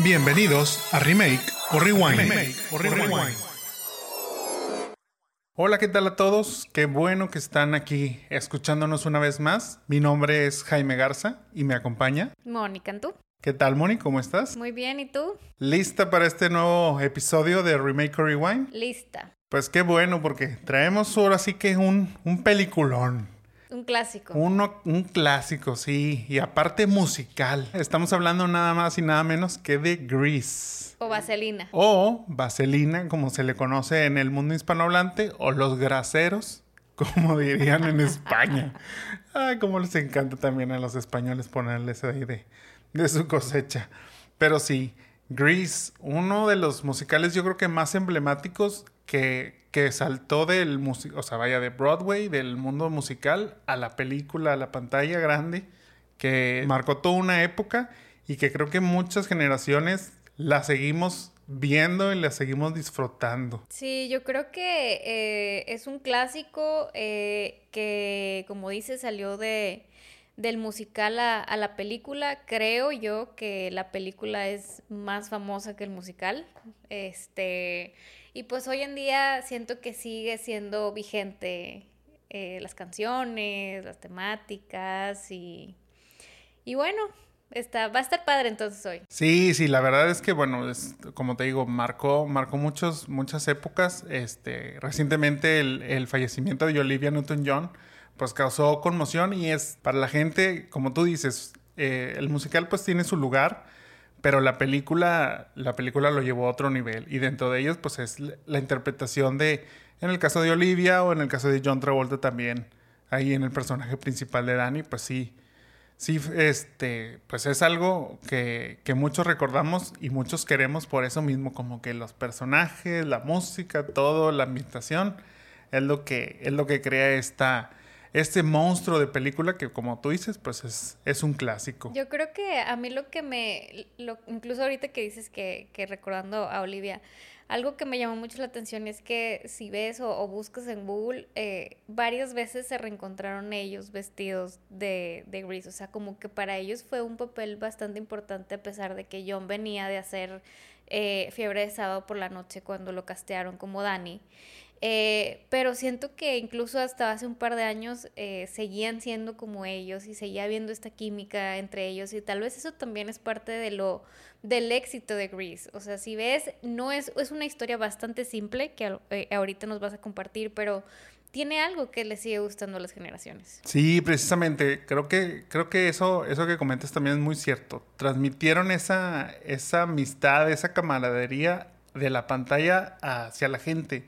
Bienvenidos a Remake o Rewind. o Rewind. Hola, ¿qué tal a todos? Qué bueno que están aquí escuchándonos una vez más. Mi nombre es Jaime Garza y me acompaña. Mónica, ¿tú? ¿Qué tal, Moni? ¿Cómo estás? Muy bien, ¿y tú? ¿Lista para este nuevo episodio de Remake o Rewind? Lista. Pues qué bueno, porque traemos ahora sí que un, un peliculón. Un clásico. Uno, un clásico, sí. Y aparte musical. Estamos hablando nada más y nada menos que de Grease. O Vaselina. O Vaselina, como se le conoce en el mundo hispanohablante, o los graseros, como dirían en España. Ay, cómo les encanta también a los españoles ponerles ahí de, de su cosecha. Pero sí, Grease, uno de los musicales yo creo que más emblemáticos que, que saltó del o sea, vaya de Broadway, del mundo musical, a la película, a la pantalla grande, que marcó toda una época y que creo que muchas generaciones la seguimos viendo y la seguimos disfrutando. Sí, yo creo que eh, es un clásico eh, que, como dice, salió de, del musical a, a, la película. Creo yo que la película es más famosa que el musical. Este, y pues hoy en día siento que sigue siendo vigente eh, las canciones, las temáticas y, y bueno, está, va a estar padre entonces hoy. Sí, sí, la verdad es que bueno, es, como te digo, marcó, marcó muchos, muchas épocas. Este, recientemente el, el fallecimiento de Olivia Newton-John pues causó conmoción y es para la gente, como tú dices, eh, el musical pues tiene su lugar pero la película, la película lo llevó a otro nivel. Y dentro de ellos, pues es la interpretación de, en el caso de Olivia o en el caso de John Travolta también, ahí en el personaje principal de Danny, pues sí, sí, este, pues es algo que, que muchos recordamos y muchos queremos por eso mismo, como que los personajes, la música, todo, la ambientación, es lo que, es lo que crea esta, este monstruo de película que como tú dices, pues es, es un clásico. Yo creo que a mí lo que me, lo, incluso ahorita que dices que, que, recordando a Olivia, algo que me llamó mucho la atención es que si ves o, buscas en Google, eh, varias veces se reencontraron ellos vestidos de, de Grease, o sea, como que para ellos fue un papel bastante importante a pesar de que John venía de hacer eh, Fiebre de Sábado por la Noche cuando lo castearon como Danny. Eh, pero siento que incluso hasta hace un par de años eh, seguían siendo como ellos y seguía habiendo esta química entre ellos y tal vez eso también es parte de lo del éxito de Grease. O sea, si ves, no es, es una historia bastante simple que eh, ahorita nos vas a compartir, pero tiene algo que le sigue gustando a las generaciones. Sí, precisamente. Creo que, creo que eso, eso que comentas también es muy cierto. Transmitieron esa, esa amistad, esa camaradería de la pantalla hacia la gente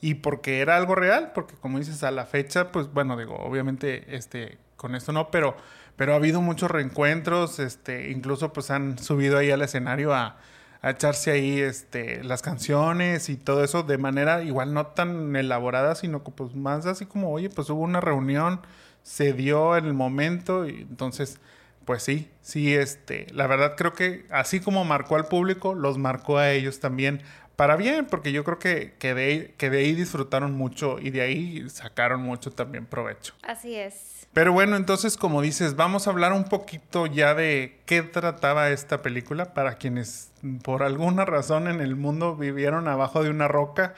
y porque era algo real, porque como dices, a la fecha, pues bueno, digo, obviamente, este, con esto no, pero, pero ha habido muchos reencuentros, este, incluso pues han subido ahí al escenario a, a echarse ahí este, las canciones y todo eso de manera igual no tan elaborada, sino que pues más así como, oye, pues hubo una reunión, se dio el momento y entonces, pues sí, sí, este, la verdad creo que así como marcó al público, los marcó a ellos también para bien, porque yo creo que, que, de, que de ahí disfrutaron mucho y de ahí sacaron mucho también provecho. Así es. Pero bueno, entonces como dices, vamos a hablar un poquito ya de qué trataba esta película para quienes por alguna razón en el mundo vivieron abajo de una roca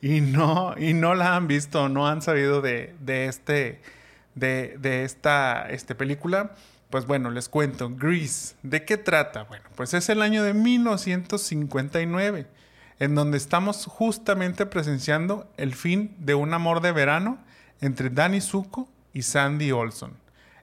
y no, y no la han visto, no han sabido de, de este, de, de esta este película. Pues bueno, les cuento, Grease, ¿de qué trata? Bueno, pues es el año de 1959 en donde estamos justamente presenciando el fin de un amor de verano entre Danny Zuko y Sandy Olson.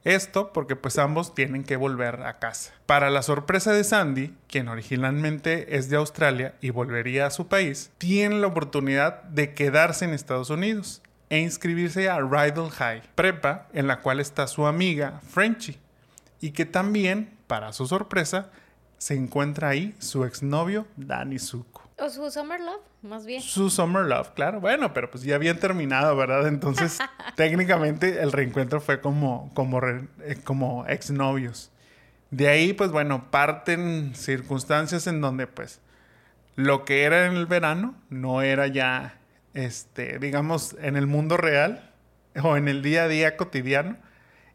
Esto porque pues ambos tienen que volver a casa. Para la sorpresa de Sandy, quien originalmente es de Australia y volvería a su país, tiene la oportunidad de quedarse en Estados Unidos e inscribirse a Rydell High, prepa en la cual está su amiga Frenchy, y que también, para su sorpresa, se encuentra ahí su exnovio Danny Zuko. O su Summer Love, más bien. Su Summer Love, claro. Bueno, pero pues ya habían terminado, ¿verdad? Entonces, técnicamente el reencuentro fue como, como, re, eh, como exnovios. De ahí, pues bueno, parten circunstancias en donde, pues, lo que era en el verano no era ya, este, digamos, en el mundo real o en el día a día cotidiano.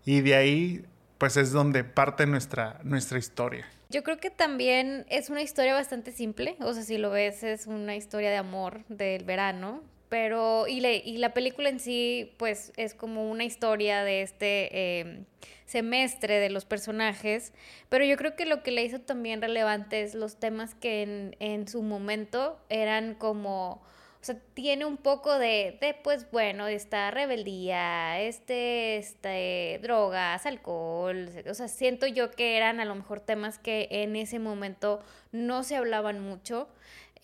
Y de ahí pues es donde parte nuestra, nuestra historia. Yo creo que también es una historia bastante simple, o sea, si lo ves es una historia de amor del verano, pero y, le, y la película en sí pues es como una historia de este em, semestre de los personajes, pero yo creo que lo que le hizo también relevante es los temas que en, en su momento eran como o sea, tiene un poco de, de pues bueno, esta rebeldía, este, este, drogas, alcohol, o sea, siento yo que eran a lo mejor temas que en ese momento no se hablaban mucho.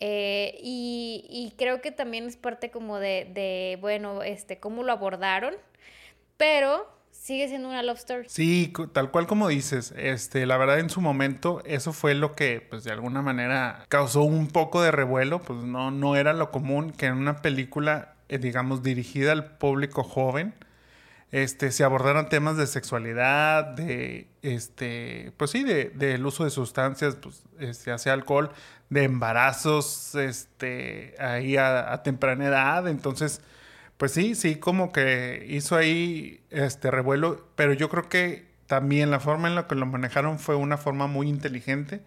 Eh, y, y, creo que también es parte como de, de, bueno, este, cómo lo abordaron, pero sigue siendo una love story. Sí, tal cual como dices, este, la verdad en su momento eso fue lo que, pues de alguna manera causó un poco de revuelo, pues no, no era lo común que en una película, eh, digamos, dirigida al público joven, este, se abordaran temas de sexualidad, de, este, pues sí, de, del uso de sustancias, pues, este, hacia alcohol, de embarazos, este, ahí a temprana edad, entonces pues sí, sí, como que hizo ahí este revuelo, pero yo creo que también la forma en la que lo manejaron fue una forma muy inteligente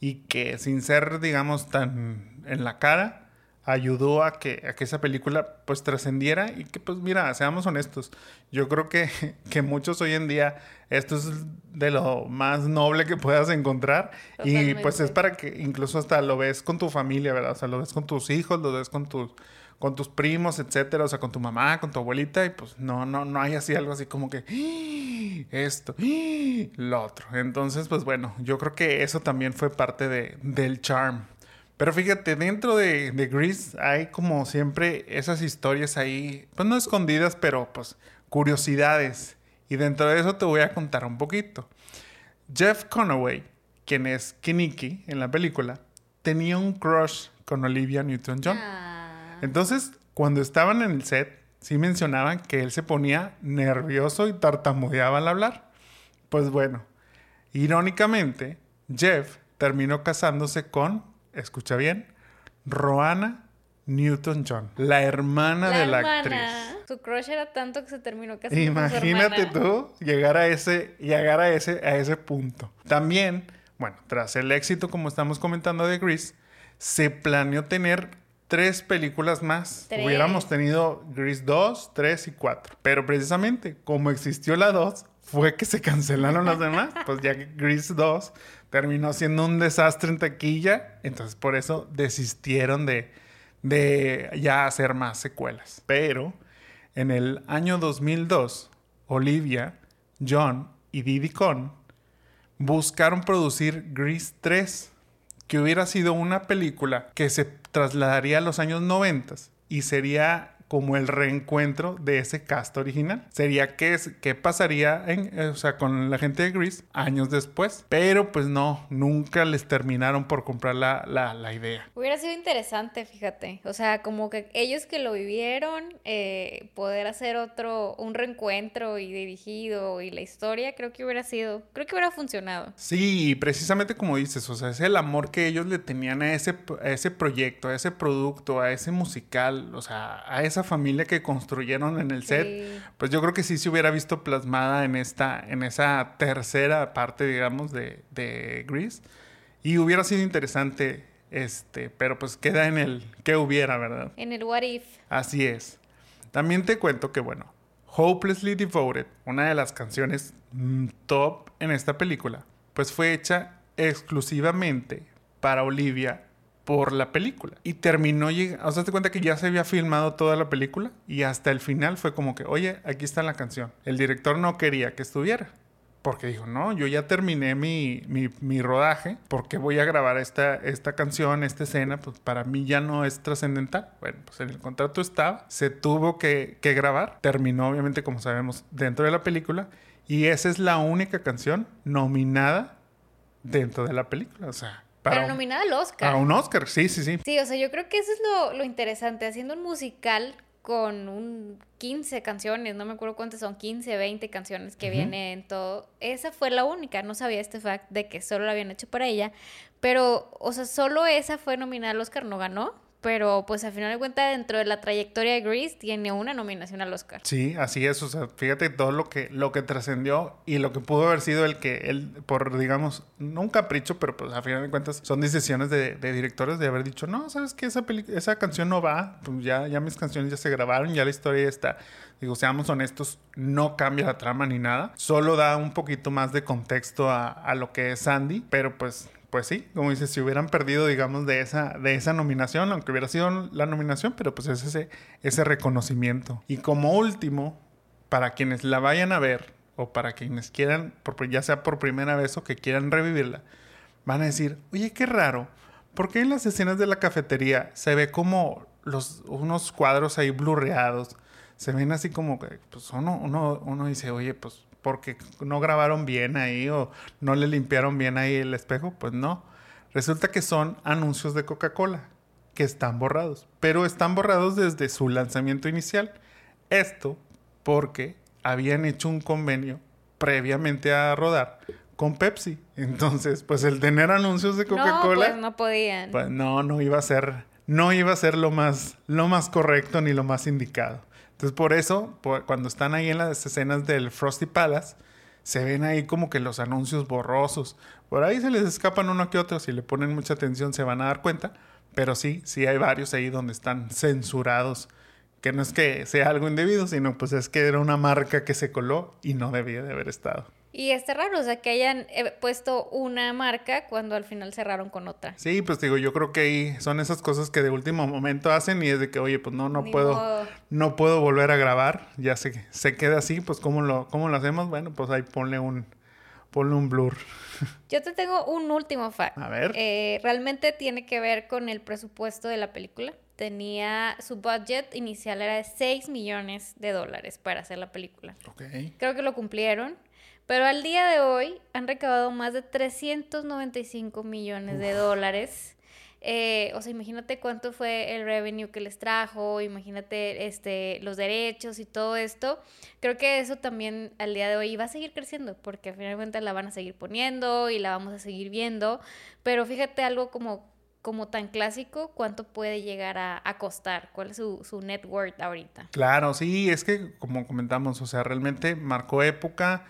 y que sin ser, digamos, tan en la cara, ayudó a que, a que esa película pues trascendiera y que pues mira, seamos honestos, yo creo que, que muchos hoy en día esto es de lo más noble que puedas encontrar y pues es para que incluso hasta lo ves con tu familia, ¿verdad? O sea, lo ves con tus hijos, lo ves con tus con tus primos, etcétera, o sea, con tu mamá, con tu abuelita, y pues no, no, no hay así algo así como que ¡Ah! esto, ¡Ah! lo otro. Entonces, pues bueno, yo creo que eso también fue parte de, del charm. Pero fíjate, dentro de, de Grease hay como siempre esas historias ahí, pues no escondidas, pero pues curiosidades. Y dentro de eso te voy a contar un poquito. Jeff Conaway, quien es Kiniki en la película, tenía un crush con Olivia Newton-John. Ah. Entonces, cuando estaban en el set, sí mencionaban que él se ponía nervioso y tartamudeaba al hablar. Pues bueno, irónicamente, Jeff terminó casándose con, escucha bien, Roana Newton-John, la hermana de la actriz. Su crush era tanto que se terminó casando Imagínate con su tú llegar a ese, llegar a ese, a ese punto. También, bueno, tras el éxito, como estamos comentando de Grease, se planeó tener tres películas más. Hubiéramos tenido Grease 2, 3 y 4. Pero precisamente, como existió la 2, fue que se cancelaron las demás. Pues ya que Grease 2 terminó siendo un desastre en taquilla, entonces por eso desistieron de, de ya hacer más secuelas. Pero en el año 2002, Olivia, John y Diddy Con buscaron producir Grease 3 que hubiera sido una película que se trasladaría a los años 90 y sería como el reencuentro de ese cast original. Sería qué, qué pasaría en, o sea, con la gente de Grease años después. Pero pues no, nunca les terminaron por comprar la, la, la idea. Hubiera sido interesante, fíjate. O sea, como que ellos que lo vivieron, eh, poder hacer otro, un reencuentro y dirigido y la historia, creo que hubiera sido, creo que hubiera funcionado. Sí, precisamente como dices, o sea, es el amor que ellos le tenían a ese, a ese proyecto, a ese producto, a ese musical, o sea, a ese esa familia que construyeron en el set, pues yo creo que sí se hubiera visto plasmada en esta, en esa tercera parte, digamos, de, de Grease. Y hubiera sido interesante, este, pero pues queda en el que hubiera, ¿verdad? En el what if. Así es. También te cuento que, bueno, Hopelessly Devoted, una de las canciones mm, top en esta película, pues fue hecha exclusivamente para Olivia por la película. Y terminó llegando, o sea, te cuenta que ya se había filmado toda la película y hasta el final fue como que, oye, aquí está la canción. El director no quería que estuviera. Porque dijo, no, yo ya terminé mi, mi, mi rodaje, porque voy a grabar esta, esta canción, esta escena? Pues para mí ya no es trascendental. Bueno, pues en el contrato estaba, se tuvo que, que grabar, terminó obviamente, como sabemos, dentro de la película, y esa es la única canción nominada dentro de la película. O sea, pero nominada al Oscar. A un Oscar, sí, sí, sí. Sí, o sea, yo creo que eso es lo, lo interesante, haciendo un musical con un 15 canciones, no me acuerdo cuántas son, 15, 20 canciones que vienen todo. Esa fue la única, no sabía este fact de que solo la habían hecho para ella, pero, o sea, solo esa fue nominada al Oscar, no ganó, pero pues al final de cuentas dentro de la trayectoria de Grease tiene una nominación al Oscar. Sí, así es, o sea, fíjate todo lo que, lo que trascendió y lo que pudo haber sido el que él, por digamos, no un capricho, pero pues a final de cuentas son decisiones de, de directores de haber dicho, no, sabes que esa, esa canción no va, pues ya, ya mis canciones ya se grabaron, ya la historia está. Digo, seamos honestos, no cambia la trama ni nada, solo da un poquito más de contexto a, a lo que es Sandy, pero pues pues sí, como dices, si hubieran perdido, digamos, de esa, de esa nominación, aunque hubiera sido la nominación, pero pues es ese, ese reconocimiento. Y como último, para quienes la vayan a ver, o para quienes quieran, ya sea por primera vez o que quieran revivirla, van a decir, oye, qué raro, ¿por qué en las escenas de la cafetería se ve como los, unos cuadros ahí blurreados? Se ven así como que, pues uno, uno, uno dice, oye, pues porque no grabaron bien ahí o no le limpiaron bien ahí el espejo, pues no. Resulta que son anuncios de Coca-Cola que están borrados, pero están borrados desde su lanzamiento inicial. Esto porque habían hecho un convenio previamente a rodar con Pepsi. Entonces, pues el tener anuncios de Coca-Cola, no, pues no podían. Pues no, no iba a ser no iba a ser lo más lo más correcto ni lo más indicado. Entonces, por eso, cuando están ahí en las escenas del Frosty Palace, se ven ahí como que los anuncios borrosos. Por ahí se les escapan uno que otro. Si le ponen mucha atención, se van a dar cuenta. Pero sí, sí hay varios ahí donde están censurados. Que no es que sea algo indebido, sino pues es que era una marca que se coló y no debía de haber estado. Y está raro, o sea, que hayan eh, puesto una marca cuando al final cerraron con otra. Sí, pues digo, yo creo que ahí son esas cosas que de último momento hacen y es de que, oye, pues no, no puedo, no puedo volver a grabar, ya se, se queda así, pues ¿cómo lo, ¿cómo lo hacemos? Bueno, pues ahí ponle un, ponle un blur. Yo te tengo un último fact. A ver. Eh, realmente tiene que ver con el presupuesto de la película. Tenía, su budget inicial era de 6 millones de dólares para hacer la película. Ok. Creo que lo cumplieron. Pero al día de hoy han recaudado más de 395 millones de dólares. Eh, o sea, imagínate cuánto fue el revenue que les trajo, imagínate este, los derechos y todo esto. Creo que eso también al día de hoy va a seguir creciendo, porque al final de cuentas la van a seguir poniendo y la vamos a seguir viendo. Pero fíjate algo como, como tan clásico, cuánto puede llegar a, a costar, cuál es su, su net worth ahorita. Claro, sí, es que como comentamos, o sea, realmente marcó época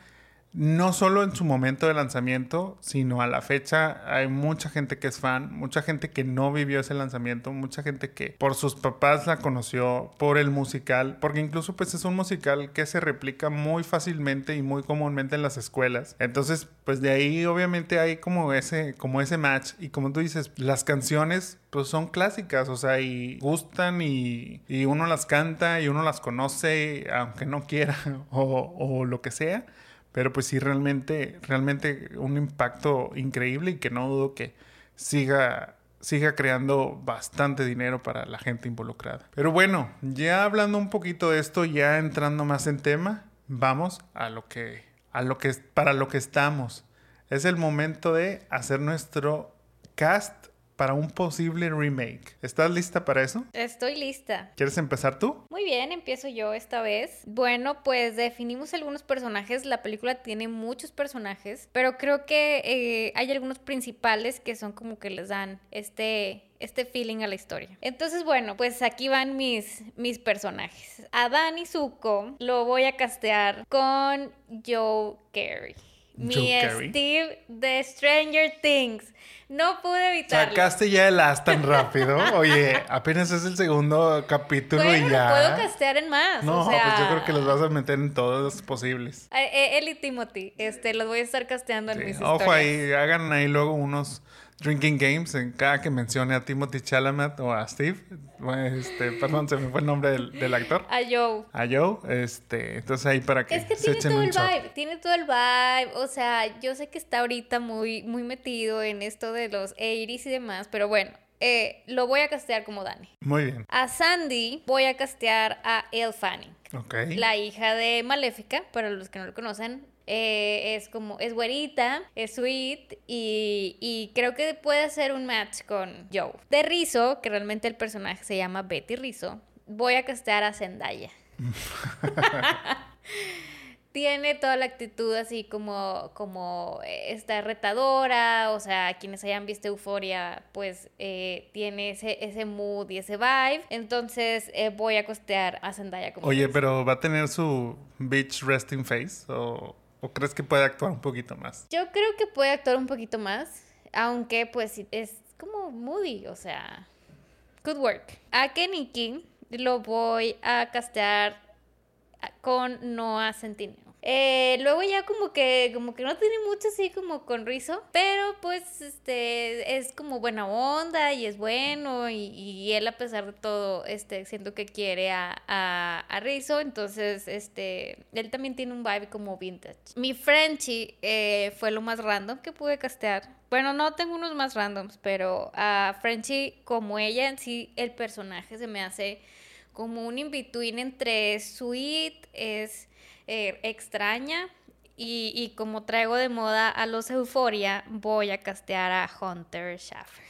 no solo en su momento de lanzamiento, sino a la fecha hay mucha gente que es fan, mucha gente que no vivió ese lanzamiento, mucha gente que por sus papás la conoció, por el musical, porque incluso pues es un musical que se replica muy fácilmente y muy comúnmente en las escuelas. Entonces, pues de ahí obviamente hay como ese como ese match y como tú dices, las canciones pues son clásicas, o sea, y gustan y, y uno las canta y uno las conoce aunque no quiera o, o lo que sea. Pero pues sí, realmente, realmente un impacto increíble y que no dudo que siga, siga creando bastante dinero para la gente involucrada. Pero bueno, ya hablando un poquito de esto, ya entrando más en tema, vamos a lo que, a lo que, para lo que estamos. Es el momento de hacer nuestro cast para un posible remake. ¿Estás lista para eso? Estoy lista. ¿Quieres empezar tú? Muy bien, empiezo yo esta vez. Bueno, pues definimos algunos personajes. La película tiene muchos personajes, pero creo que eh, hay algunos principales que son como que les dan este este feeling a la historia. Entonces, bueno, pues aquí van mis, mis personajes. A Danny Zuko lo voy a castear con Joe Carey. Mi Steve de Stranger Things. No pude evitarlo. Sacaste ya el as tan rápido. Oye, apenas es el segundo capítulo y ya. puedo castear en más. No, pues yo creo que los vas a meter en todos los posibles. Eh, eh, él y Timothy, este, los voy a estar casteando en mis Ojo ahí, hagan ahí luego unos Drinking Games en cada que mencione a Timothy Chalamet o a Steve. Este, perdón, se me fue el nombre del, actor. A Joe. A Joe, este, entonces ahí para que Es que tiene todo el vibe, tiene todo el vibe, o sea, yo sé que está ahorita muy, muy metido en esto de los 80 y demás, pero bueno, eh, lo voy a castear como Dani. Muy bien. A Sandy voy a castear a Elle Fanning. Ok. La hija de Maléfica, para los que no lo conocen, eh, es como, es güerita, es sweet y, y, creo que puede hacer un match con Joe. De Rizzo, que realmente el personaje se llama Betty Rizzo, voy a castear a Zendaya. tiene toda la actitud así como, como eh, está retadora, o sea, quienes hayan visto Euforia, pues eh, tiene ese, ese mood y ese vibe. Entonces eh, voy a costear a Zendaya como Oye, pero ¿va a tener su bitch resting face? ¿O, o crees que puede actuar un poquito más? Yo creo que puede actuar un poquito más, aunque pues es como moody, o sea, good work. A Kenny King lo voy a castear con Noah Centineo. Eh, luego ya como que como que no tiene mucho así como con Rizo, pero pues este es como buena onda y es bueno y, él a pesar de todo este siento que quiere a, a, a Rizzo, entonces este él también tiene un vibe como vintage. Mi Frenchie eh, fue lo más random que pude castear. Bueno, no tengo unos más randoms, pero a Frenchie como ella en sí el personaje se me hace como un in-between entre sweet, es eh, extraña y, y, como traigo de moda a los Euforia, voy a castear a Hunter Schaffer.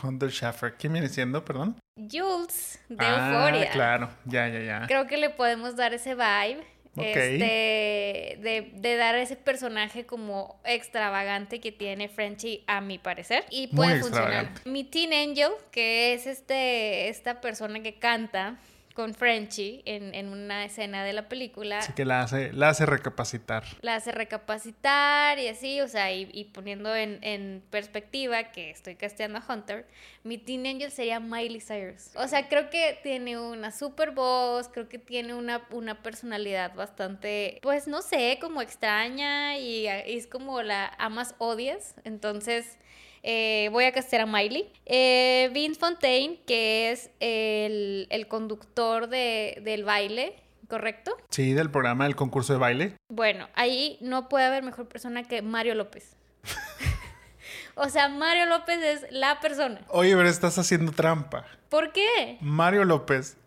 Hunter Schaffer, ¿quién viene siendo, perdón? Jules de ah, Euforia. claro, ya, ya, ya. Creo que le podemos dar ese vibe. Okay. Este, de, de, dar ese personaje como extravagante que tiene Frenchy, a mi parecer. Y puede funcionar. Mi Teen Angel, que es este, esta persona que canta con Frenchy en, en, una escena de la película. Así que la hace, la hace recapacitar. La hace recapacitar y así, o sea, y, y poniendo en, en, perspectiva que estoy casteando a Hunter, mi Teen Angel sería Miley Cyrus. O sea, creo que tiene una super voz, creo que tiene una, una personalidad bastante, pues no sé, como extraña y, y es como la amas odias. Entonces... Eh, voy a castear a Miley. Eh, Vince Fontaine, que es el, el conductor de, del baile, ¿correcto? Sí, del programa del concurso de baile. Bueno, ahí no puede haber mejor persona que Mario López. o sea, Mario López es la persona. Oye, pero estás haciendo trampa. ¿Por qué? Mario López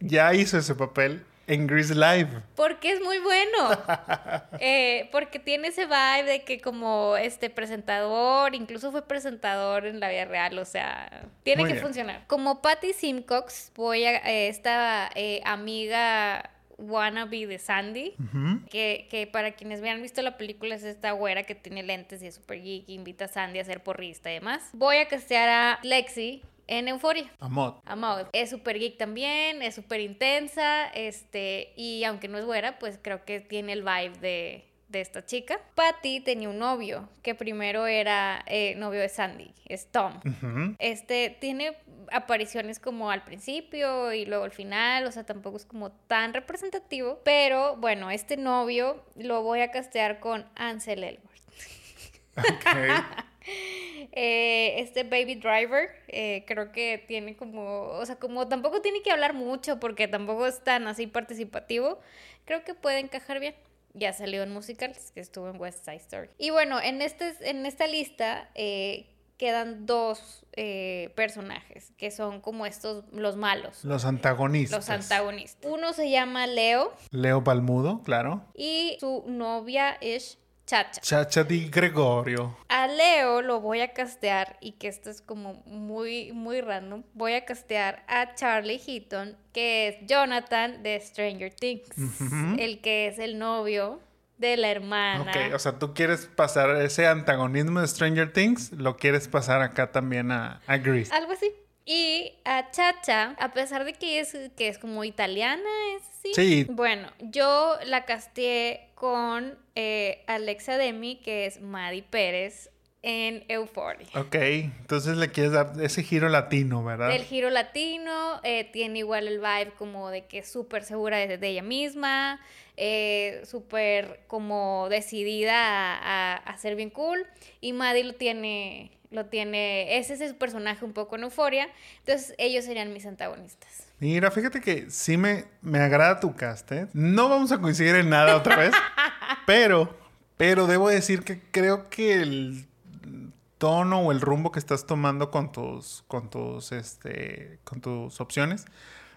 ya hizo ese papel en Grease Live. Porque es muy bueno. eh, porque tiene ese vibe de que como este presentador, incluso fue presentador en la vida real, o sea, tiene Muy que bien. funcionar. Como Patty Simcox, voy a eh, esta eh, amiga wannabe de Sandy, que, que para quienes me han visto la película es esta güera que tiene lentes y es super geek, invita a Sandy a ser porrista y demás. Voy a castear a Lexi en Euforia. Amot. A Maud. Es súper geek también, es súper intensa, este, y aunque no es güera, pues creo que tiene el vibe de, de esta chica. Patty tenía un novio, que primero era eh, novio de Sandy, es Tom. Este tiene apariciones como al principio y luego al final, o sea, tampoco es como tan representativo, pero bueno, este novio lo voy a castear con Ansel Elgort. Ok. Eh, este Baby Driver, eh, creo que tiene como, o sea, como tampoco tiene que hablar mucho porque tampoco es tan así participativo, creo que puede encajar bien. Ya salió en musicals, que estuvo en West Side Story. Y bueno, en, este, en esta lista eh, quedan dos eh, personajes que son como estos, los malos, Los antagonistas. los antagonistas. Uno se llama Leo Leo Balmudo, claro. y su novia es Chacha. Chacha Di Gregorio. A Leo lo voy a castear y que esto es como muy, muy random. Voy a castear a Charlie Heaton, que es Jonathan de Stranger Things, el que es el novio de la hermana. Ok, o sea, tú quieres pasar ese antagonismo de Stranger Things, lo quieres pasar acá también a, a Grease. Algo así. Y a Chacha, a pesar de que es, que es como italiana, es así. Sí. Bueno, yo la casteé con eh, Alexa Demi, que es Maddie Pérez, en Euphoria. Ok, entonces le quieres dar ese giro latino, ¿verdad? Del giro latino, eh, tiene igual el vibe como de que es súper segura de, de ella misma, eh, súper como decidida a, a- a ser bien cool. Y Maddie lo tiene, lo tiene, ese es su personaje un poco en euforia. Entonces ellos serían mis antagonistas. Mira, fíjate que sí me, me agrada tu cast, ¿eh? No vamos a coincidir en nada otra vez, pero, pero debo decir que creo que el tono o el rumbo que estás tomando con tus, con tus, este, con tus opciones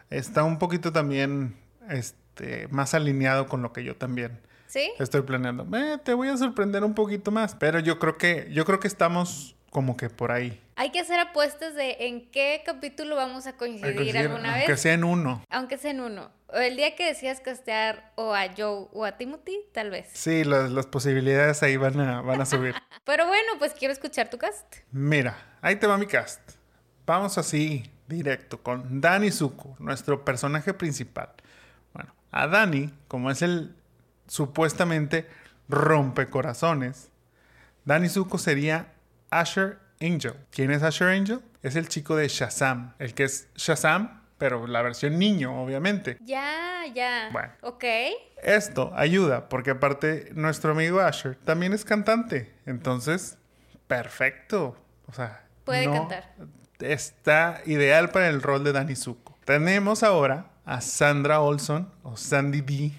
está un poquito también, este, más alineado con lo que yo también ¿Sí? estoy planeando. Eh, te voy a sorprender un poquito más, pero yo creo que, yo creo que estamos como que por ahí. Hay que hacer apuestas de en qué capítulo vamos a coincidir Coincidir, alguna aunque vez. sea en uno. Aunque sea en uno. El día que decías castear o a Joe o a Timothy, tal vez. Sí, las, las posibilidades ahí van a, van a subir. Pero bueno, pues quiero escuchar tu cast. Mira, ahí te va mi cast. Vamos así, directo, con Danny Zuko, nuestro personaje principal. Bueno, a Danny, como es el supuestamente rompecorazones, Danny Zuko sería Asher Angel. ¿Quién es Asher Angel? Es el chico de Shazam, el que es Shazam, pero la versión niño, obviamente. Ya, ya. Bueno. Ok. Esto ayuda, porque aparte nuestro amigo Asher también es cantante. Entonces, perfecto. O sea, Puede no- cantar. Está ideal para el rol de Danny Zuko. Tenemos ahora a Sandra Olson, o Sandy D,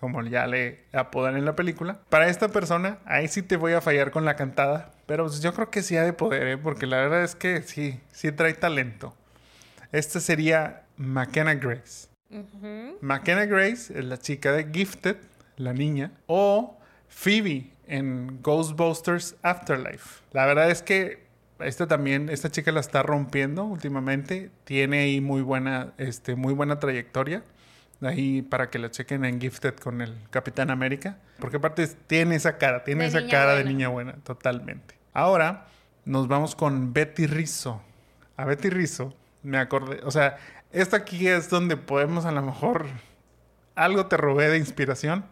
como ya le apodan en la película. Para esta persona, ahí sí te voy a fallar con la cantada, pero pues yo creo que sí ha de poder, ¿eh? porque la verdad es que sí, sí trae talento. Esta sería McKenna Grace. McKenna Grace es la chica de Gifted, la niña, o Phoebe en Ghostbusters Afterlife. La verdad es que esta también, esta chica la está rompiendo últimamente. Tiene ahí muy buena, este, muy buena trayectoria. Ahí para que la chequen en Gifted con el Capitán América. Porque aparte tiene esa cara, tiene De esa cara de niña buena, totalmente. Ahora nos vamos con Betty Rizzo. A Betty Rizzo, me acordé, o sea, esta aquí es donde podemos a lo mejor algo te robé de inspiración,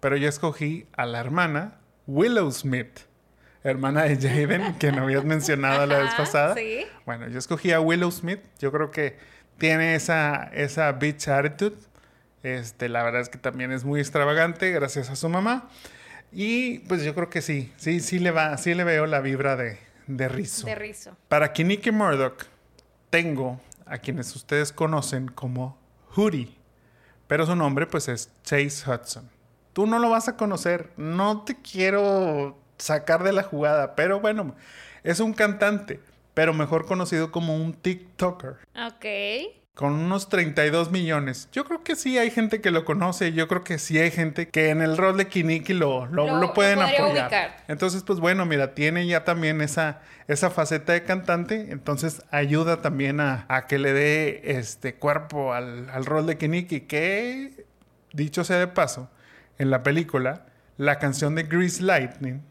pero yo escogí a la hermana Willow Smith, hermana de Jaden, que no habías mencionado la vez pasada. sí. Bueno, yo escogí a Willow Smith. Yo creo que tiene esa, esa bitch attitude. Este, la verdad es que también es muy extravagante, gracias a su mamá. Y pues yo creo que sí, sí, sí le va, sí le veo la vibra de, de Rizzo. De rizo. Para Kinnicky Murdoch, tengo a quienes ustedes conocen como Hootie, pero su nombre pues es Chase Hudson. Tú no lo vas a conocer, no te quiero sacar de la jugada, pero bueno, es un cantante, pero mejor conocido como un TikToker. Ok. Con unos 32 millones. Yo creo que sí hay gente que lo conoce. Yo creo que sí hay gente que en el rol de Kiniki lo, lo, Lo- lo pueden apoyar. ubicar. Entonces, pues bueno, mira, tiene ya también esa, esa faceta de cantante. Entonces ayuda también a, a que le dé este cuerpo al, al rol de Kiniki. Que, dicho sea de paso, en la película, la canción de Grease Lightning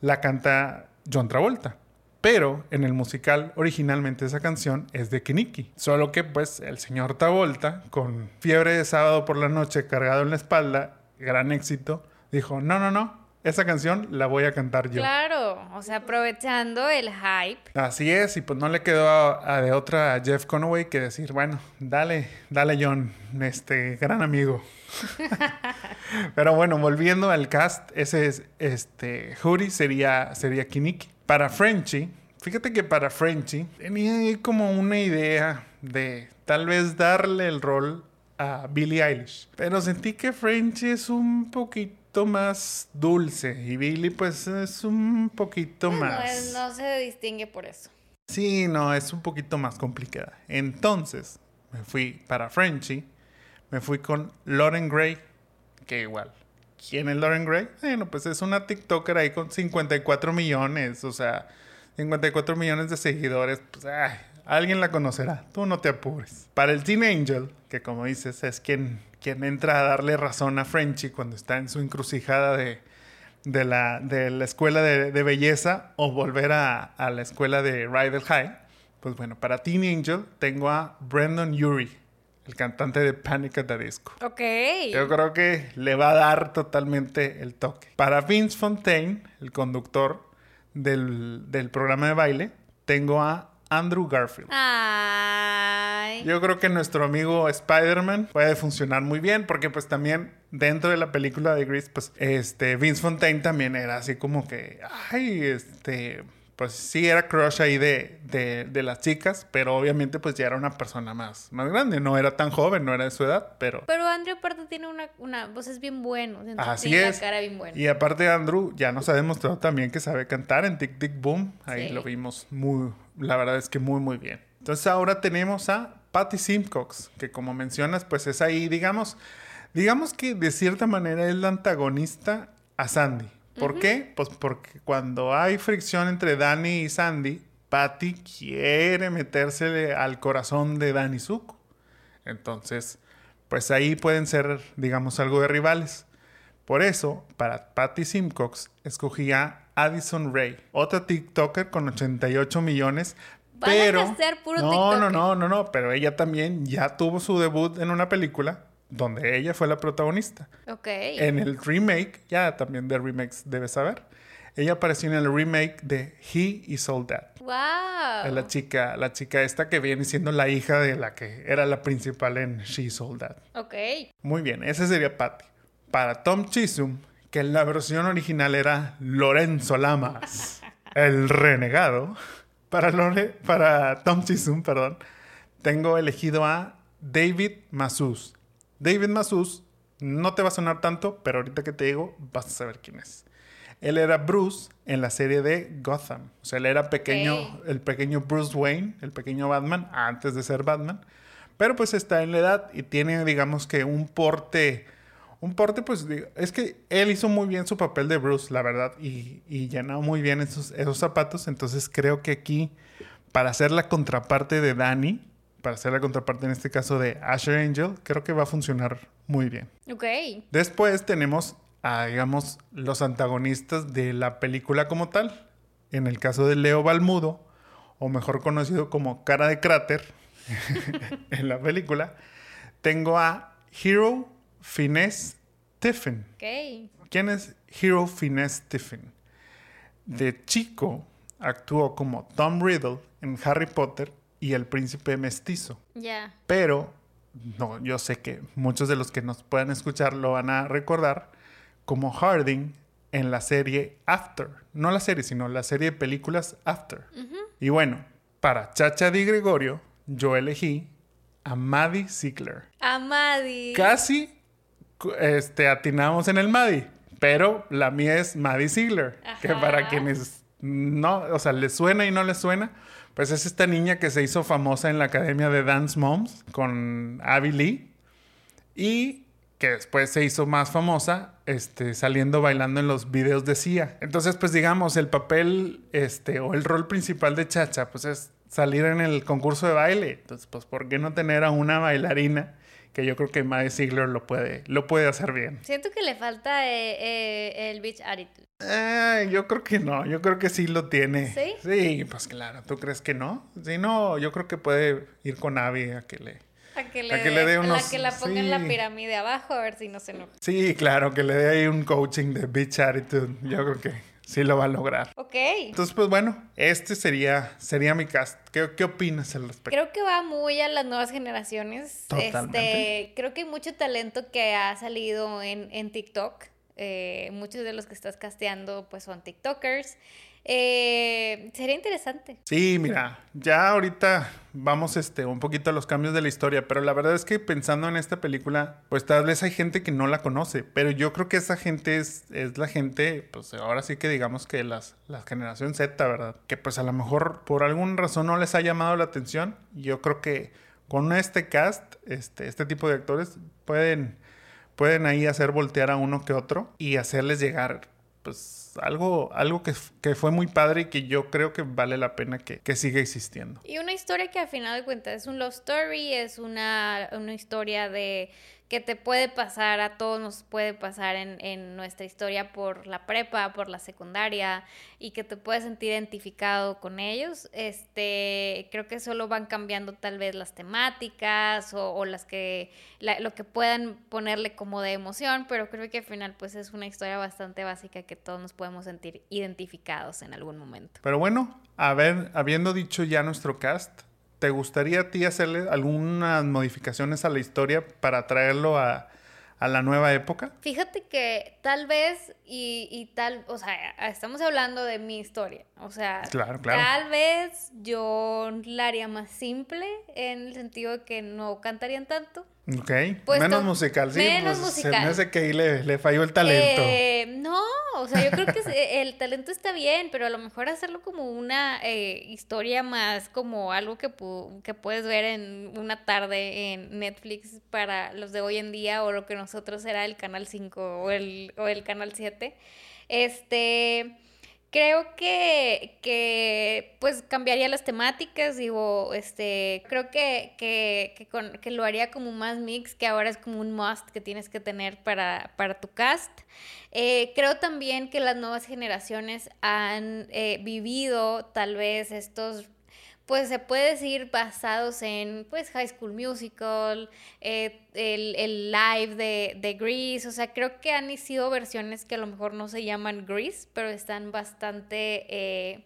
la canta John Travolta. Pero en el musical originalmente esa canción es de Kiniki. Solo que pues el señor Travolta, con fiebre de sábado por la noche cargado en la espalda, gran éxito, dijo, no, no, no, esa canción la voy a cantar yo. Claro. O sea, aprovechando el hype. Así es, y pues no le quedó a, a de otra a Jeff Conaway que decir, bueno, dale, dale John, este gran amigo. Pero bueno, volviendo al cast, ese es este Huri sería sería Kiniki. Para Frenchy, fíjate que para Frenchy tenía ahí como una idea de tal vez darle el rol a Billie Eilish, pero sentí que Frenchy es un poquito más dulce y Billie pues es un poquito No, más. no se distingue por eso. Sí, no, es un poquito más complicada. Entonces, me fui para Frenchy, me fui con Lauren Gray, que igual. ¿Quién es Lauren Gray? Bueno, pues es una TikToker ahí con 54 millones, o sea, 54 millones de seguidores. Pues, alguien la conocerá, tú no te apures. Para el Teen Angel, que como dices, es quien, quien entra a darle razón a Frenchy cuando está en su encrucijada de, de la, de la escuela de, de belleza o volver a, a la escuela de Rival High. Pues bueno, para Teen Angel tengo a Brandon Urie, el cantante de Panic at the Disco. Ok. Yo creo que le va a dar totalmente el toque. Para Vince Fontaine, el conductor del, del programa de baile, tengo a Andrew Garfield. Ay. Yo creo que nuestro amigo Spider-Man puede funcionar muy bien porque pues también dentro de la película de Grease pues este Vince Fontaine también era así como que ay este pues sí era crush ahí de, de, de las chicas pero obviamente pues ya era una persona más más grande no era tan joven no era de su edad pero Pero Andrew aparte tiene una, una voz es bien bueno. Así tiene es. la cara bien buena. Y aparte Andrew ya nos ha demostrado también que sabe cantar en Tic Tic Boom. Ahí Sí. lo vimos muy, la verdad es que muy muy bien. Entonces ahora tenemos a Patty Simcox, que como mencionas, pues es ahí, digamos, digamos que de cierta manera es la antagonista a Sandy. ¿Por qué? Pues porque cuando hay fricción entre Danny y Sandy, Patty quiere metérsele al corazón de Danny Zuko. Entonces, pues ahí pueden ser, digamos, algo de rivales. Por eso, para Patty Simcox, escogía Addison Ray, otra TikToker con 88 millones. Van a pero castear puro no, TikToker. no, no, no, no, pero ella también ya tuvo su debut en una película donde ella fue la protagonista. Ok. En el remake, ya también de remakes debes saber, ella apareció en el remake de He Is All That. wow. La chica, la chica esta que viene siendo la hija de la que era la principal en She Is All That. Ok. Muy bien, ese sería Patty. Para Tom Chisum, que en la versión original era Lorenzo Lamas, el renegado. Para, Lore- para Tom Chisum, perdón, tengo elegido a David Masus. David Masus no te va a sonar tanto, pero ahorita que te digo, vas a saber quién es. Él era Bruce en la serie de Gotham. O sea, él era pequeño, el pequeño Bruce Wayne, el pequeño Batman, antes de ser Batman. Pero pues está en la edad y tiene, digamos que, un porte. Un porte, pues, es que él hizo muy bien su papel de Bruce, la verdad, y, y llenó muy bien esos, esos zapatos. Entonces creo que aquí, para hacer la contraparte de Danny, para hacer la contraparte en este caso de Asher Angel, creo que va a funcionar muy bien. Ok. Después tenemos a, digamos, los antagonistas de la película como tal. En el caso de Leo Balmudo, o mejor conocido como Cara de Cráter en la película, tengo a Hero Finesse Tiffin. Ok. ¿Quién es Hero Finesse Tiffin? De chico actuó como Tom Riddle en Harry Potter y el príncipe mestizo. Ya. Pero, no, yo sé que muchos de los que nos puedan escuchar lo van a recordar como Harding en la serie After. No la serie, sino la serie de películas After. Y bueno, para Chacha Di Gregorio, yo elegí a Maddie Ziegler. Amadi. Casi cu- este, atinamos en el Maddie, pero la mía es Maddie Ziegler, que para quienes no, o sea, les suena y no les suena, pues es esta niña que se hizo famosa en la academia de Dance Moms con Abby Lee y que después se hizo más famosa este, saliendo bailando en los videos de Sia. Entonces, pues digamos, el papel este, o el rol principal de Chacha, pues es salir en el concurso de baile. Entonces, pues, ¿por qué no tener a una bailarina? Que yo creo que Maddie Ziegler lo puede, lo puede hacer bien. Siento que le falta eh, eh, el bitch attitude. Eh, yo creo que no, yo creo que sí lo tiene. ¿Sí? Sí, pues claro, ¿tú crees que no? Si no, yo creo que puede ir con Abby a que le... A que le, A que le dé a unos- la que la ponga en la sí. pirámide abajo a ver si no se enoja. Sí, claro, que le dé ahí un coaching de bitch attitude. Yo creo que sí lo va a lograr. Ok. Entonces, pues bueno, este sería, sería mi cast. ¿Qué, qué opinas al respecto? Creo que va muy a las nuevas generaciones. Totalmente. Este, creo que hay mucho talento que ha salido en, en TikTok. Eh, muchos de los que estás casteando pues son TikTokers. Eh, sería interesante. Sí, mira, ya ahorita vamos este, un poquito a los cambios de la historia, pero la verdad es que pensando en esta película, pues tal vez hay gente que no la conoce, pero yo creo que esa gente es, es la gente, pues ahora sí que digamos que las, la generación Z, ¿verdad? Que pues a lo mejor por alguna razón no les ha llamado la atención. Yo creo que con este cast, este, este tipo de actores pueden, pueden ahí hacer voltear a uno que otro y hacerles llegar pues algo, algo que, que fue muy padre y que yo creo que vale la pena que, que siga existiendo. Y una historia que al final de cuentas es un love story, es una, una historia de que te puede pasar, a todos nos puede pasar en, en nuestra historia por la prepa, por la secundaria, y que te puedes sentir identificado con ellos. Este, creo que solo van cambiando tal vez las temáticas o, las que, lo que puedan ponerle como de emoción, pero creo que al final pues es una historia bastante básica que todos nos podemos sentir identificados en algún momento. Pero bueno, a ver, habiendo dicho ya nuestro cast, ¿te gustaría a ti hacerle algunas modificaciones a la historia para traerlo a, a la nueva época? Fíjate que tal vez, y, y tal, o sea, estamos hablando de mi historia, o sea, Claro, claro. tal vez yo la haría más simple en el sentido de que no cantarían tanto. Ok. Pues menos musical, sí. menos pues, Se musical. me hace que ahí le, le falló el talento. Eh, no, o sea, yo creo que el talento está bien, pero a lo mejor hacerlo como una eh, historia más como algo que, pu- que puedes ver en una tarde en Netflix para los de hoy en día o lo que nosotros era el Canal 5 o el, o el Canal 7. Este, Creo que, que, pues cambiaría las temáticas, digo, este, creo que, que, que, lo haría como más mix, que ahora es como un must que tienes que tener para, para tu cast. Eh, creo también que las nuevas generaciones han eh, vivido tal vez estos pues se puede decir basados en pues High School Musical, eh, el, live de, de, Grease, o sea, creo que han sido versiones que a lo mejor no se llaman Grease, pero están bastante eh,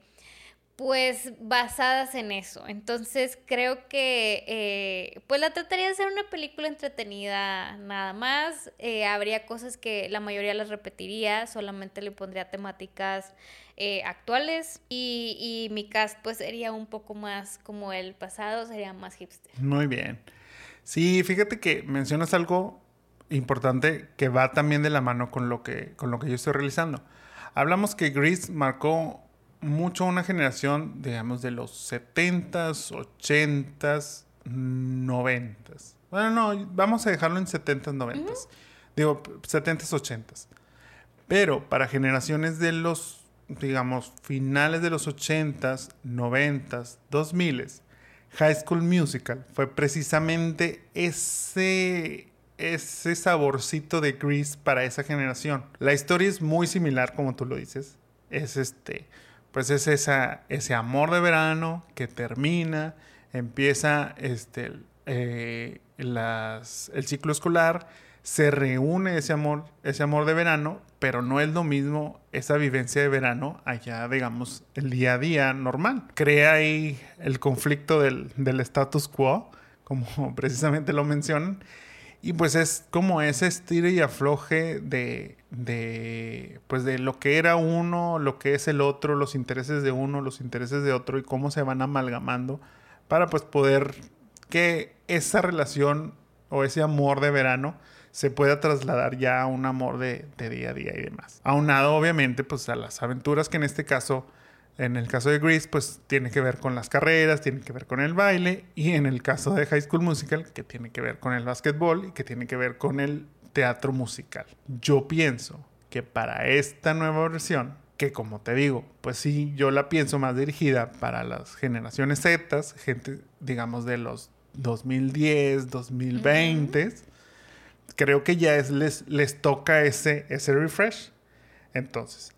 pues basadas en eso. Entonces creo que eh, pues la trataría de ser una película entretenida nada más. habría cosas que la mayoría las repetiría, solamente le pondría temáticas eh, actuales y, y, mi cast pues sería un poco más como el pasado, sería más hipster. Muy bien. Sí, fíjate que mencionas algo importante que va también de la mano con lo que, con lo que yo estoy realizando. Hablamos que Grease marcó mucho una generación, digamos, de los 70s, 80s, 90s. Bueno, no, vamos a dejarlo en 70s, 90s. Digo, 70s, 80s. Pero para generaciones de los digamos, finales de los 80s, 90s, 2000s, High School Musical fue precisamente ese, ese saborcito de Grease para esa generación. La historia es muy similar, como tú lo dices. Es este, pues es esa, ese amor de verano que termina, empieza este, eh, el ciclo escolar, se reúne ese amor, ese amor de verano, pero no es lo mismo esa vivencia de verano allá, digamos, el día a día normal. Crea ahí el conflicto del, status quo, como precisamente lo mencionan. Y pues es como ese estilo y afloje de, de, pues de lo que era uno, lo que es el otro, los intereses de uno, los intereses de otro y cómo se van amalgamando para pues poder que esa relación o ese amor de verano se pueda trasladar ya a un amor de, día a día y demás. Aunado, obviamente, pues a las aventuras que en este caso, en el caso de Grease, pues tiene que ver con las carreras, tiene que ver con el baile, y en el caso de High School Musical, que tiene que ver con el básquetbol y que tiene que ver con el teatro musical. Yo pienso que para esta nueva versión, que como te digo, pues sí, yo la pienso más dirigida para las generaciones Z, gente, digamos, de los 2010, 2020, creo que ya es, les, les toca ese, ese refresh. Entonces,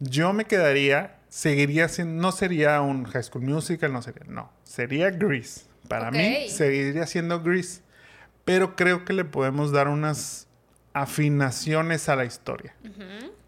yo me quedaría, seguiría siendo, no sería un High School Musical, no sería, no, sería Grease. Para mí, seguiría siendo Grease. Pero creo que le podemos dar unas afinaciones a la historia.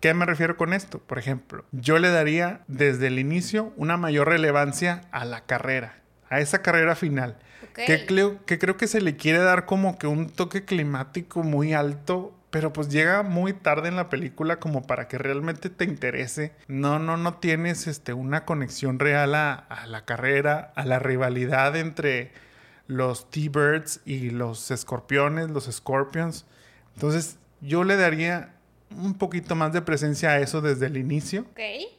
¿Qué me refiero con esto? Por ejemplo, yo le daría desde el inicio una mayor relevancia a la carrera, a esa carrera final. Que, creo, que creo que se le quiere dar como que un toque climático muy alto, pero pues llega muy tarde en la película como para que realmente te interese. No, no, no tienes este, una conexión real a, la carrera, a la rivalidad entre los T-Birds y los escorpiones, los Scorpions. Entonces, yo le daría un poquito más de presencia a eso desde el inicio.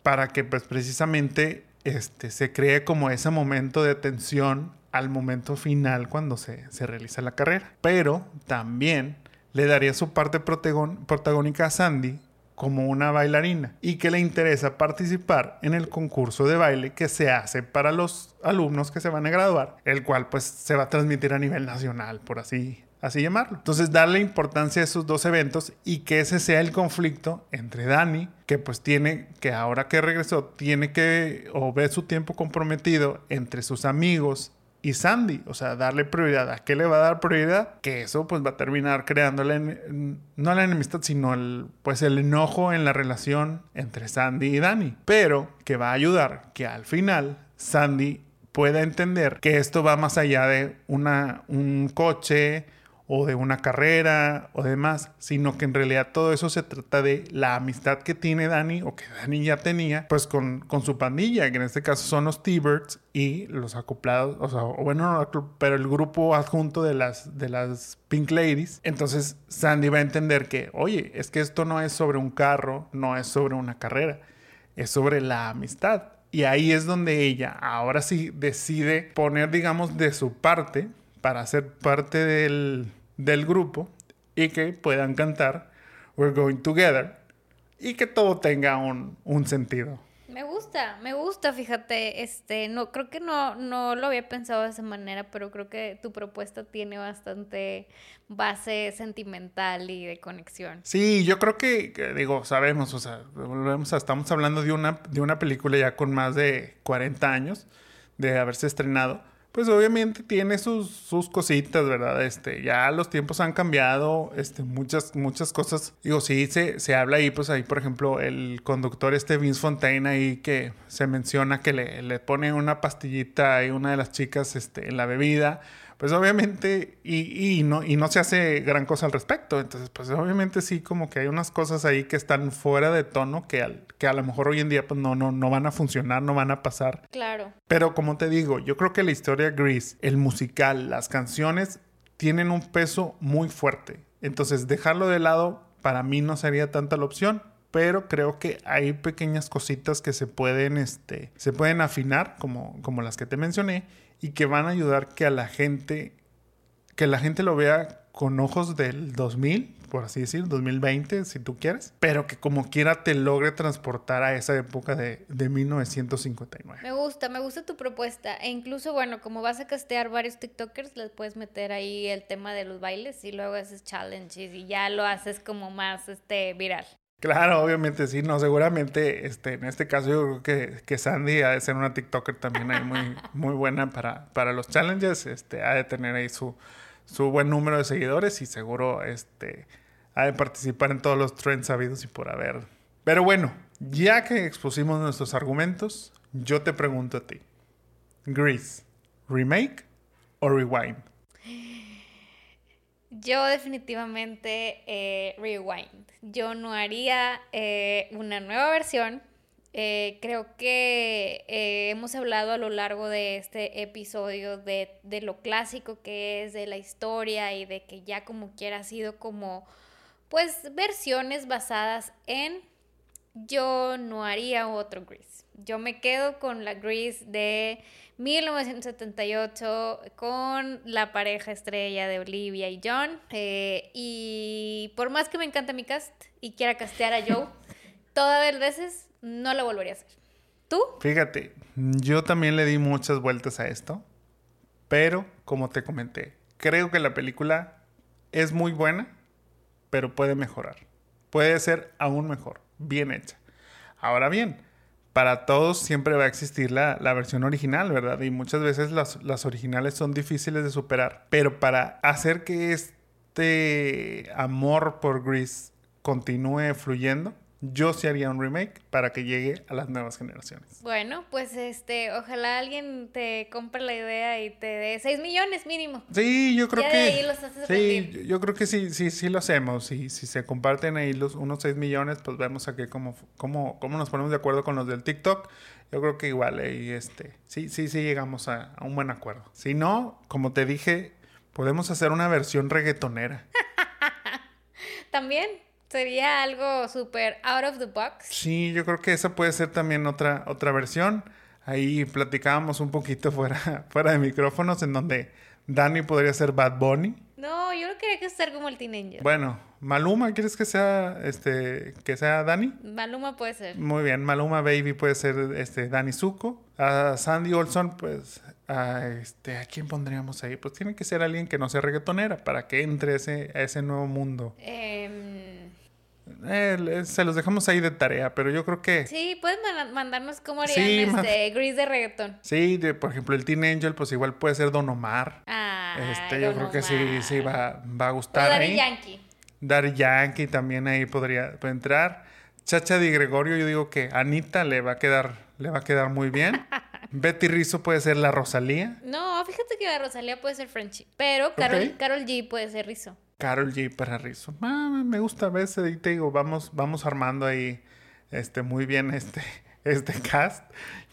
Para que pues precisamente este, se cree como ese momento de tensión al momento final cuando se, realiza la carrera. Pero también le daría su parte protagónica a Sandy como una bailarina y que le interesa participar en el concurso de baile que se hace para los alumnos que se van a graduar, el cual pues se va a transmitir a nivel nacional, por así así llamarlo. Entonces, darle importancia a esos dos eventos y que ese sea el conflicto entre Dani, que pues tiene, que ahora que regresó, tiene que, o ve su tiempo comprometido entre sus amigos y Sandy, o sea, darle prioridad. ¿A qué le va a dar prioridad? Que eso pues va a terminar creando no la enemistad, sino el, pues el enojo en la relación entre Sandy y Dani. Pero que va a ayudar que al final Sandy pueda entender que esto va más allá de una, un coche, o de una carrera o demás, sino que en realidad todo eso se trata de la amistad que tiene Dani o que Dani ya tenía, pues con, con su pandilla, que en este caso son los T-Birds y los acoplados, o sea, bueno, pero el grupo adjunto de las, de las Pink Ladies. Entonces Sandy va a entender que, oye, es que esto no es sobre un carro, no es sobre una carrera, es sobre la amistad. Y ahí es donde ella ahora sí decide poner, digamos, de su parte para ser parte del, del grupo y que puedan cantar We're Going Together y que todo tenga un, un sentido. Me gusta, me gusta, fíjate, este, no, creo que no, no lo había pensado de esa manera, pero creo que tu propuesta tiene bastante base sentimental y de conexión. Sí, yo creo que, que, digo, sabemos, o sea, volvemos a, estamos hablando de una, de una película ya con más de 40 años de haberse estrenado pues obviamente tiene sus, sus cositas, ¿verdad? Este, ya los tiempos han cambiado, este, muchas, muchas cosas. Digo, sí, se, se habla ahí, pues ahí, por ejemplo, el conductor este Vince Fontaine ahí que se menciona que le, le pone una pastillita a una de las chicas este, en la bebida pues obviamente, y, y, no, y no se hace gran cosa al respecto. Entonces, pues obviamente sí, como que hay unas cosas ahí que están fuera de tono que, al, que a lo mejor hoy en día pues no, no, no van a funcionar, no van a pasar. Claro. Pero como te digo, yo creo que la historia Grease, el musical, las canciones, tienen un peso muy fuerte. Entonces, dejarlo de lado para mí no sería tanta la opción pero creo que hay pequeñas cositas que se pueden, este, se pueden afinar, como, como las que te mencioné, y que van a ayudar que a la gente, que la gente lo vea con ojos del 2000, por así decir, 2020, si tú quieres, pero que como quiera te logre transportar a esa época de, de 1959. Me gusta, me gusta tu propuesta. E incluso, bueno, como vas a castear varios TikTokers, les puedes meter ahí el tema de los bailes y luego haces challenges y ya lo haces como más este, viral. Claro, obviamente sí, no, seguramente este, en este caso yo creo que, que Sandy ha de ser una TikToker también ahí muy, muy buena para, para los challenges, este, ha de tener ahí su, su buen número de seguidores y seguro este, ha de participar en todos los trends sabidos y por haber. Pero bueno, ya que expusimos nuestros argumentos, yo te pregunto a ti, Grease, ¿remake o rewind? Yo definitivamente eh, rewind. Yo no haría eh, una nueva versión. Eh, creo que hemos hablado a lo largo de este episodio de, de, lo clásico que es, de la historia y de que ya como quiera ha sido como, pues, versiones basadas en... Yo no haría otro Grease. Yo me quedo con la Grease de 1978 con la pareja estrella de Olivia y John. Eh, y por más que me encanta mi cast y quiera castear a Joe, todas las veces no lo volvería a hacer. ¿Tú? Fíjate, yo también le di muchas vueltas a esto, pero como te comenté, creo que la película es muy buena, pero puede mejorar. Puede ser aún mejor, bien hecha. Ahora bien, para todos siempre va a existir la, versión original, ¿verdad? Y muchas veces las, las, originales son difíciles de superar. Pero para hacer que este amor por Grease continúe fluyendo, yo sí haría un remake para que llegue a las nuevas generaciones. Bueno, pues este, ojalá alguien te compre la idea y te dé 6 millones mínimo. Sí, yo creo que. sí, yo creo que sí, sí, sí lo hacemos. Y si se comparten ahí los unos 6 millones, pues vemos aquí cómo, cómo, cómo nos ponemos de acuerdo con los del TikTok. Yo creo que igual, ahí este, sí, sí, sí llegamos a, a un buen acuerdo. Si no, como te dije, podemos hacer una versión reggaetonera. También. Sería algo súper out of the box. Sí, yo creo que esa puede ser también otra, otra versión. Ahí platicábamos un poquito fuera, fuera de micrófonos en donde Dani podría ser Bad Bunny. No, yo no quería que sea como el Teen Bueno, Maluma, ¿quieres que sea este que sea Dani? Maluma puede ser. Muy bien, Maluma Baby puede ser este Dani Zuko. A Sandy Olson, pues a este, ¿a quién pondríamos ahí? Pues tiene que ser alguien que no sea reggaetonera para que entre ese, a ese nuevo mundo. Eh, eh, se los dejamos ahí de tarea, pero yo creo que... Sí, pueden mandarnos cómo harían este, Gris de reggaetón. Sí, por ejemplo, el Teen Angel, pues igual puede ser Don Omar. Ah, este, yo creo que sí, sí va, va a gustar. Daddy Yankee. Daddy Yankee también ahí podría entrar. Chacha Di Gregorio, yo digo que Anita le va a quedar, le va a quedar muy bien. Betty Rizzo puede ser la Rosalía. No, fíjate que la Rosalía puede ser Frenchy, pero Carol, Carol G puede ser Rizzo. Carol G para Rizzo. Ah, me gusta a veces, y te digo, vamos, vamos armando ahí este, muy bien este, este cast.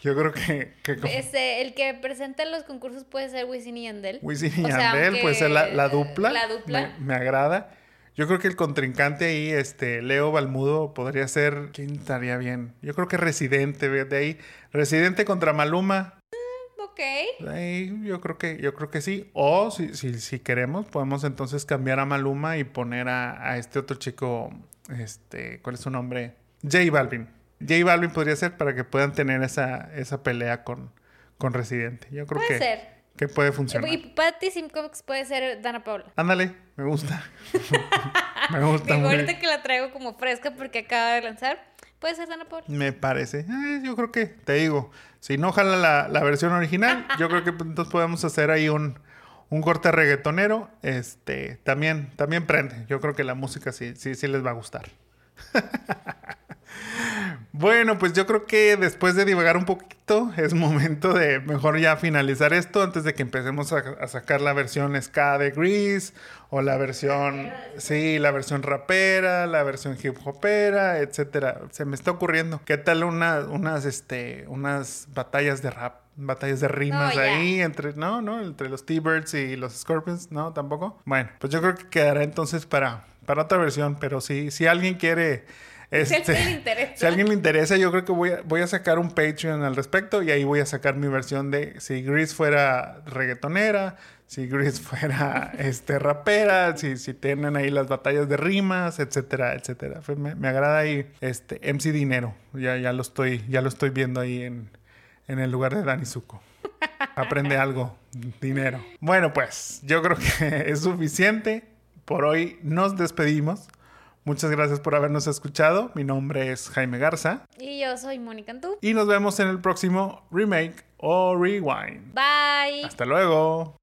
Yo creo que... este, el que presenta los concursos puede ser Wisin y Yandel. Wisin y Yandel puede ser la, dupla. La dupla. Me, agrada. Yo creo que el contrincante ahí, este, Leo Balmudo, podría ser... ¿Quién estaría bien? Yo creo que Residente, de ahí. Residente contra Maluma. Ok. Ahí yo creo que, yo creo que sí. O si, si, si queremos, podemos entonces cambiar a Maluma y poner a, a, este otro chico, este, ¿cuál es su nombre? J Balvin. J Balvin podría ser para que puedan tener esa, esa pelea con, con Residente. Yo creo Puede que, ser. que puede funcionar. Y Patty Simcox puede ser Dana Paula. Ándale, me gusta. me gusta Digo, ahorita que la traigo como fresca porque acaba de lanzar, puede ser Dana. Me parece. Ay, yo creo que, te digo, si no jala la, la versión original, yo creo que pues, entonces podemos hacer ahí un, un corte reggaetonero. Este, también, también prende. Yo creo que la música sí, sí, sí les va a gustar. Bueno, pues yo creo que después de divagar un poquito, es momento de mejor ya finalizar esto antes de que empecemos a, a sacar la versión ska de Grease o la versión, sí, la versión rapera, la versión hip hopera, etcétera. Se me está ocurriendo. ¿Qué tal una, unas, este, unas batallas de rap? Batallas de rimas No, ahí entre, no, no, entre los T-Birds y los Scorpions, no, tampoco. Bueno, pues yo creo que quedará entonces para, para otra versión, pero si, si alguien quiere Si este, alguien le interesa. si a alguien le interesa, yo creo que voy a, voy a sacar un Patreon al respecto y ahí voy a sacar mi versión de si Grease fuera reggaetonera, si Grease fuera este, rapera, si, si tienen ahí las batallas de rimas, etcétera, etcétera. Me agrada ahí este MC Dinero. Ya, ya lo estoy, ya lo estoy viendo ahí en, en el lugar de Dani Zuko. Aprende algo, dinero. Bueno, pues yo creo que es suficiente. Por hoy nos despedimos. Muchas gracias por habernos escuchado. Mi nombre es Jaime Garza Y yo soy Mónica Antú. y nos vemos en el próximo remake o rewind. Bye. Hasta luego.